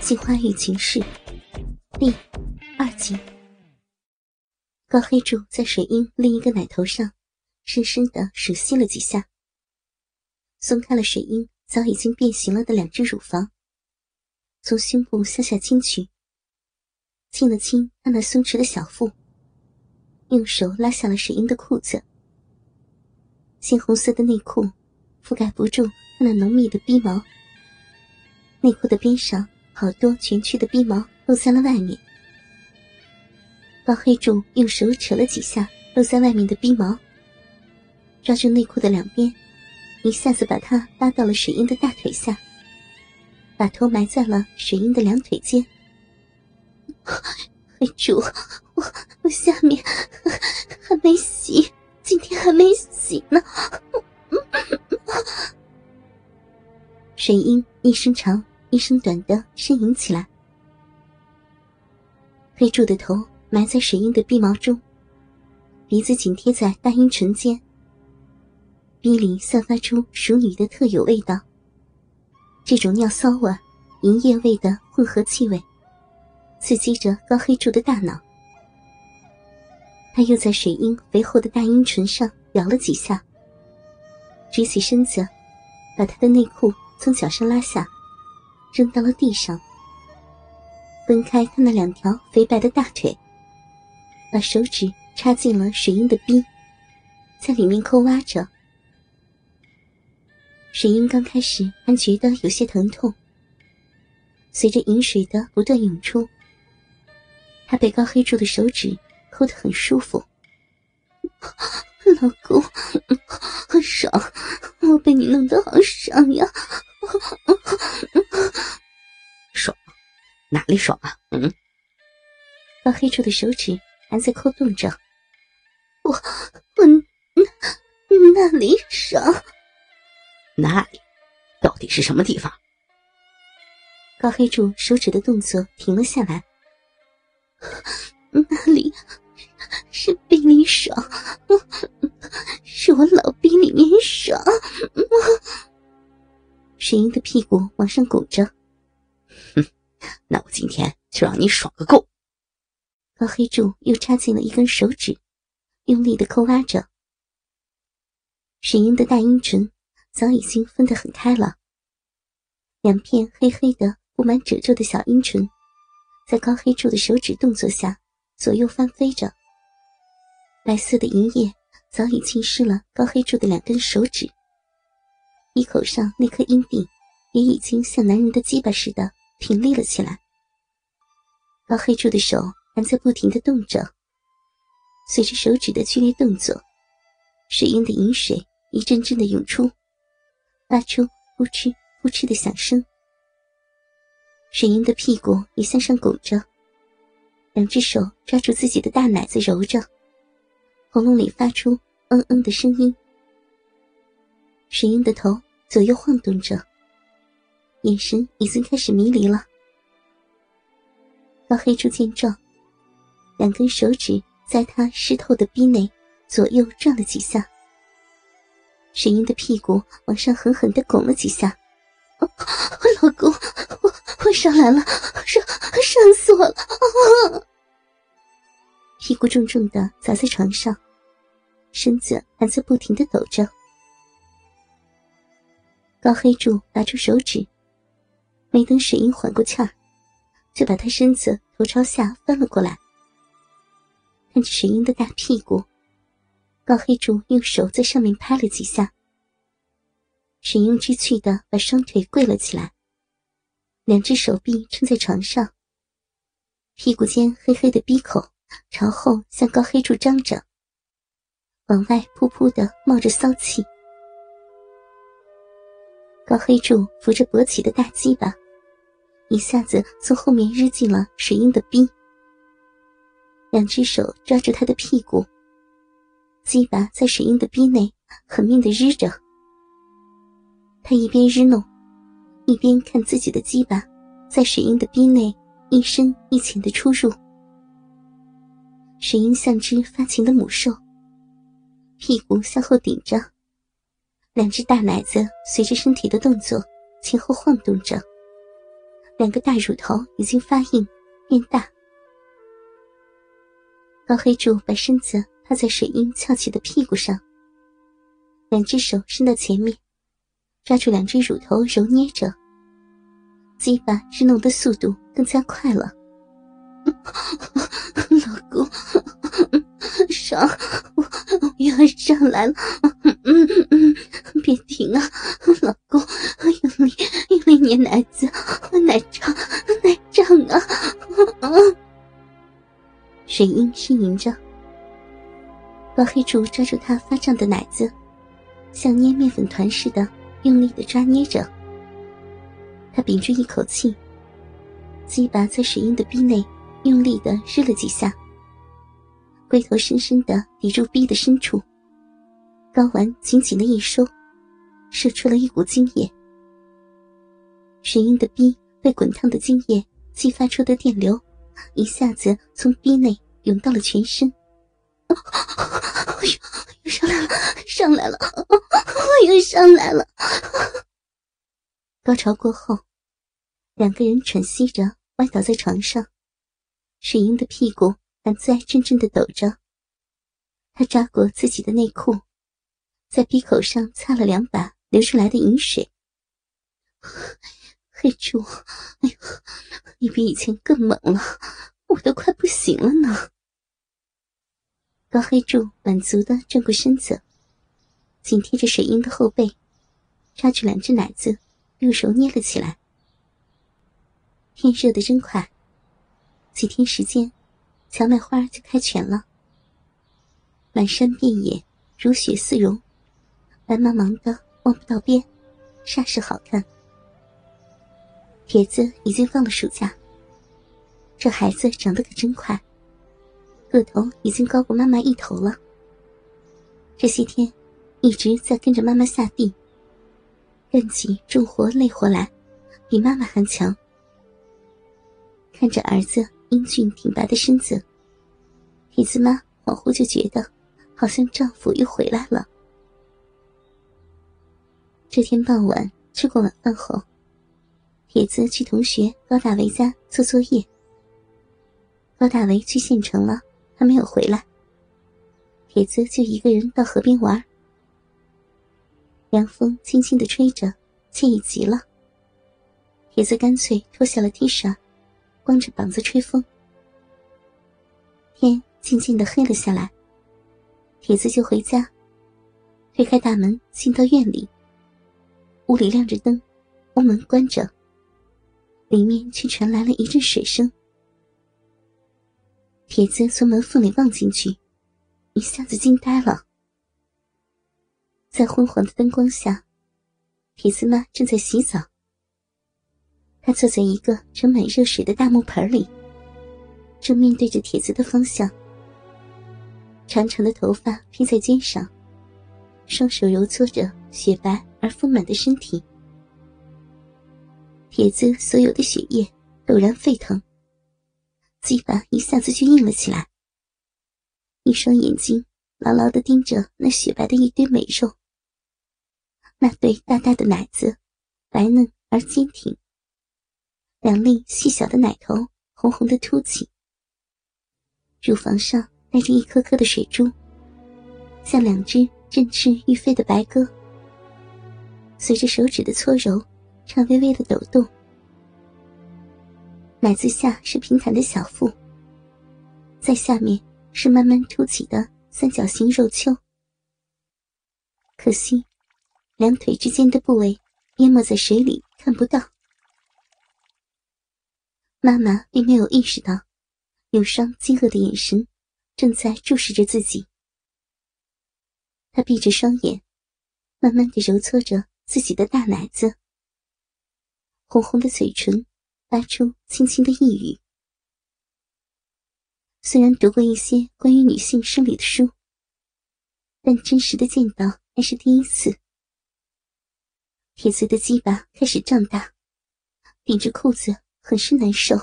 《镜花玉情事》第二集。高黑柱在水英另一个奶头上深深的吮吸了几下，松开了水英早已经变形了的两只乳房，从胸部向下亲去，亲了亲她那松弛的小腹，用手拉下了水英的裤子，鲜红色的内裤覆盖不住她那浓密的逼毛，内裤的边上。好多蜷曲的逼毛露在了外面，高黑柱用手扯了几下露在外面的逼毛，抓住内裤的两边，一下子把它拉到了水英的大腿下，把头埋在了水英的两腿间。黑柱，我我下面 还没洗，今天还没洗呢。水英一声长。一声短的呻吟起来，黑柱的头埋在水英的鼻毛中，鼻子紧贴在大阴唇间，鼻里散发出熟女的特有味道。这种尿骚味、银液味的混合气味，刺激着高黑柱的大脑。他又在水英肥厚的大阴唇上咬了几下，直起身子，把他的内裤从脚上拉下。扔到了地上，分开他那两条肥白的大腿，把手指插进了水英的逼，在里面抠挖着。水英刚开始还觉得有些疼痛，随着饮水的不断涌出，他被高黑柱的手指抠得很舒服。老公，好爽，我被你弄得好爽呀！爽？哪里爽啊？嗯。高黑柱的手指还在扣动着。我我那那里爽？那里到底是什么地方？高黑柱手指的动作停了下来。那里是逼里爽，是我老逼里面爽。水英的屁股往上拱着，哼，那我今天就让你爽个够。高黑柱又插进了一根手指，用力的抠挖着。水英的大阴唇早已经分得很开了，两片黑黑的、布满褶皱的小阴唇，在高黑柱的手指动作下左右翻飞着。白色的银液早已浸湿了高黑柱的两根手指。鼻口上那颗阴蒂也已经像男人的鸡巴似的挺立了起来。高黑柱的手还在不停的动着，随着手指的剧烈动作，水英的饮水一阵阵的涌出，发出呼哧呼哧的响声。水英的屁股也向上拱着，两只手抓住自己的大奶子揉着，喉咙里发出嗯嗯的声音。水英的头左右晃动着，眼神已经开始迷离了。高黑猪见状，两根手指在他湿透的逼内左右转了几下。水英的屁股往上狠狠的拱了几下，老公，我我上来了，上上死我了！屁股重重的砸在床上，身子还在不停的抖着。高黑柱拿出手指，没等水英缓过气儿，就把他身子头朝下翻了过来。看着水英的大屁股，高黑柱用手在上面拍了几下。水英知趣的把双腿跪了起来，两只手臂撑在床上，屁股间黑黑的鼻口朝后向高黑柱张着，往外噗噗的冒着骚气。高黑柱扶着勃起的大鸡巴，一下子从后面日进了水英的逼，两只手抓住他的屁股，鸡巴在水英的逼内狠命的日着。他一边日弄，一边看自己的鸡巴在水英的逼内一深一浅的出入。水英像只发情的母兽，屁股向后顶着。两只大奶子随着身体的动作前后晃动着，两个大乳头已经发硬变大。高黑柱把身子趴在水英翘起的屁股上，两只手伸到前面，抓住两只乳头揉捏着，鸡巴支弄的速度更加快了。老公，上，我要上来了，嗯嗯，别停啊，老公，用力用力捏奶子，奶胀奶胀啊！水英呻吟着，老黑柱抓住他发胀的奶子，像捏面粉团似的用力的抓捏着。他屏住一口气，鸡巴在水英的逼内用力的日了几下，龟头深深的抵住逼的深处，睾丸紧紧的一收，射出了一股精液。水英的逼被滚烫的精液激发出的电流。一下子从逼内涌到了全身，哎呦，上来了，上来了，又上来了。高潮过后，两个人喘息着歪倒在床上，水英的屁股还在阵阵的抖着。他抓过自己的内裤，在鼻口上擦了两把流出来的饮水。黑猪，哎呦，你比以前更猛了，我都快不行了呢。高黑柱满足的转过身子，紧贴着水英的后背，抓住两只奶子，用手捏了起来。天热的真快，几天时间，荞麦花就开全了，满山遍野，如雪似绒，白茫茫的望不到边，煞是好看。铁子已经放了暑假，这孩子长得可真快，个头已经高过妈妈一头了。这些天一直在跟着妈妈下地，干起重活累活来，比妈妈还强。看着儿子英俊挺拔的身子，铁子妈恍惚就觉得好像丈夫又回来了。这天傍晚吃过晚饭后。铁子去同学高大为家做作业。高大为去县城了，还没有回来。铁子就一个人到河边玩。凉风轻轻的吹着，惬意极了。铁子干脆脱下了 T 恤，光着膀子吹风。天渐渐的黑了下来，铁子就回家，推开大门进到院里。屋里亮着灯，屋门关着。里面却传来了一阵水声。铁子从门缝里望进去，一下子惊呆了。在昏黄的灯光下，铁子妈正在洗澡。他坐在一个盛满热水的大木盆里，正面对着铁子的方向。长长的头发披在肩上，双手揉搓着雪白而丰满的身体。铁子所有的血液陡然沸腾，鸡巴一下子就硬了起来。一双眼睛牢牢的盯着那雪白的一堆美肉，那对大大的奶子白嫩而坚挺，两粒细小的奶头红红的凸起，乳房上带着一颗颗的水珠，像两只振翅欲飞的白鸽。随着手指的搓揉。颤巍巍的抖动，奶子下是平坦的小腹，在下面是慢慢凸起的三角形肉丘。可惜，两腿之间的部位淹没在水里，看不到。妈妈并没有意识到，有双饥饿的眼神正在注视着自己。她闭着双眼，慢慢的揉搓着自己的大奶子。红红的嘴唇发出轻轻的呓语。虽然读过一些关于女性生理的书，但真实的见到还是第一次。铁子的鸡巴开始胀大，顶着裤子很是难受。